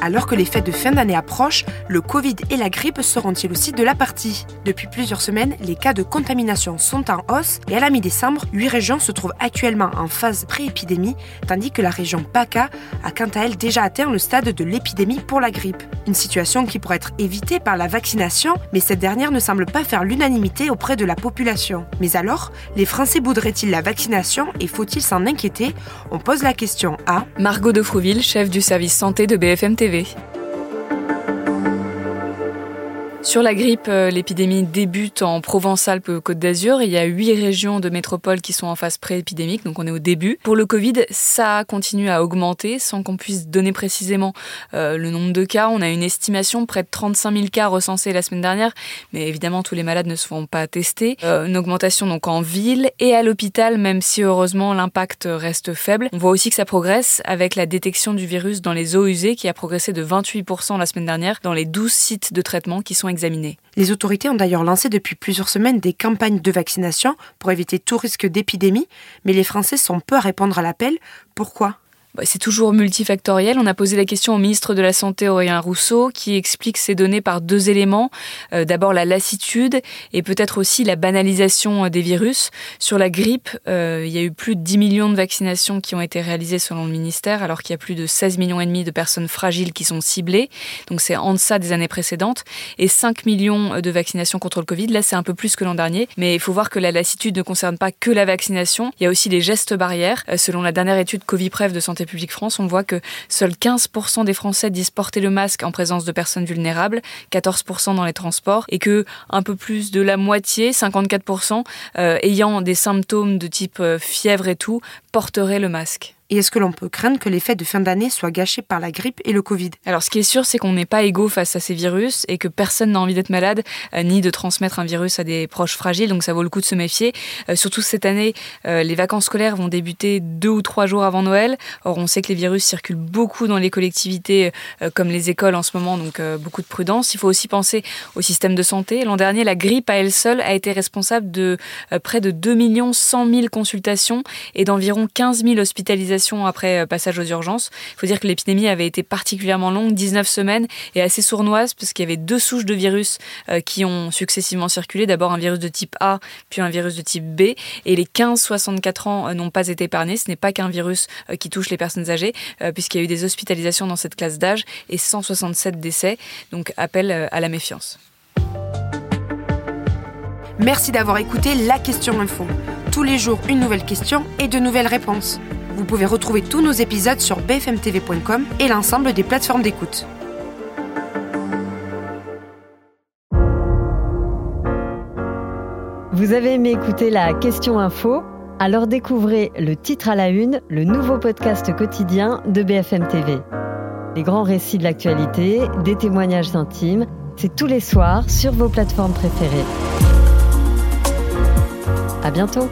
Alors que les fêtes de fin d'année approchent, le Covid et la grippe seront-ils aussi de la partie? Depuis plusieurs semaines, les cas de contamination sont en hausse et à la mi-décembre, 8 régions se trouvent actuellement en phase pré-épidémie, tandis que la région PACA a quant à elle déjà atteint le stade de l'épidémie pour la grippe. Une situation qui pourrait être évitée par la vaccination, mais cette dernière ne semble pas faire l'unanimité auprès de la population. Mais alors, les Français voudraient-ils la vaccination et faut-il s'en inquiéter? On pose la question à Margot de Frouville, chef du service santé de BFM TV. Дивись. Sur la grippe, euh, l'épidémie débute en Provence-Alpes-Côte d'Azur. Il y a huit régions de métropole qui sont en phase pré-épidémique, donc on est au début. Pour le Covid, ça continue à augmenter sans qu'on puisse donner précisément euh, le nombre de cas. On a une estimation près de 35 000 cas recensés la semaine dernière, mais évidemment tous les malades ne se font pas tester. Euh, une augmentation donc en ville et à l'hôpital, même si heureusement l'impact reste faible. On voit aussi que ça progresse avec la détection du virus dans les eaux usées qui a progressé de 28% la semaine dernière dans les 12 sites de traitement qui sont les autorités ont d'ailleurs lancé depuis plusieurs semaines des campagnes de vaccination pour éviter tout risque d'épidémie, mais les Français sont peu à répondre à l'appel. Pourquoi? C'est toujours multifactoriel. On a posé la question au ministre de la Santé, Aurélien Rousseau, qui explique ces données par deux éléments. Euh, d'abord la lassitude et peut-être aussi la banalisation euh, des virus. Sur la grippe, euh, il y a eu plus de 10 millions de vaccinations qui ont été réalisées selon le ministère, alors qu'il y a plus de 16 millions et demi de personnes fragiles qui sont ciblées. Donc c'est en deçà des années précédentes. Et 5 millions de vaccinations contre le Covid. Là, c'est un peu plus que l'an dernier. Mais il faut voir que la lassitude ne concerne pas que la vaccination. Il y a aussi les gestes barrières. Selon la dernière étude Covid-Prev de Santé France, on voit que seuls 15% des Français disent porter le masque en présence de personnes vulnérables, 14% dans les transports, et que un peu plus de la moitié, 54%, euh, ayant des symptômes de type euh, fièvre et tout, porteraient le masque. Et est-ce que l'on peut craindre que les fêtes de fin d'année soient gâchées par la grippe et le Covid? Alors ce qui est sûr, c'est qu'on n'est pas égaux face à ces virus et que personne n'a envie d'être malade euh, ni de transmettre un virus à des proches fragiles, donc ça vaut le coup de se méfier. Euh, surtout cette année, euh, les vacances scolaires vont débuter deux ou trois jours avant Noël. Or on sait que les virus circulent beaucoup dans les collectivités comme les écoles en ce moment, donc beaucoup de prudence. Il faut aussi penser au système de santé. L'an dernier, la grippe à elle seule a été responsable de près de 2 100 000 consultations et d'environ 15 000 hospitalisations après euh, passage aux urgences. Il faut dire que l'épidémie avait été particulièrement longue, 19 semaines, et assez sournoise, parce qu'il y avait deux souches de virus euh, qui ont successivement circulé. D'abord un virus de type A, puis un virus de type B. Et les 15-64 ans euh, n'ont pas été épargnés. Ce n'est pas qu'un virus qui touche les personnes âgées, puisqu'il y a eu des hospitalisations dans cette classe d'âge et 167 décès. Donc appel à la méfiance. Merci d'avoir écouté la question info. Tous les jours, une nouvelle question et de nouvelles réponses. Vous pouvez retrouver tous nos épisodes sur bfmtv.com et l'ensemble des plateformes d'écoute. Vous avez aimé écouter la question info? Alors découvrez le titre à la une, le nouveau podcast quotidien de BFM TV. Les grands récits de l'actualité, des témoignages intimes, c'est tous les soirs sur vos plateformes préférées. À bientôt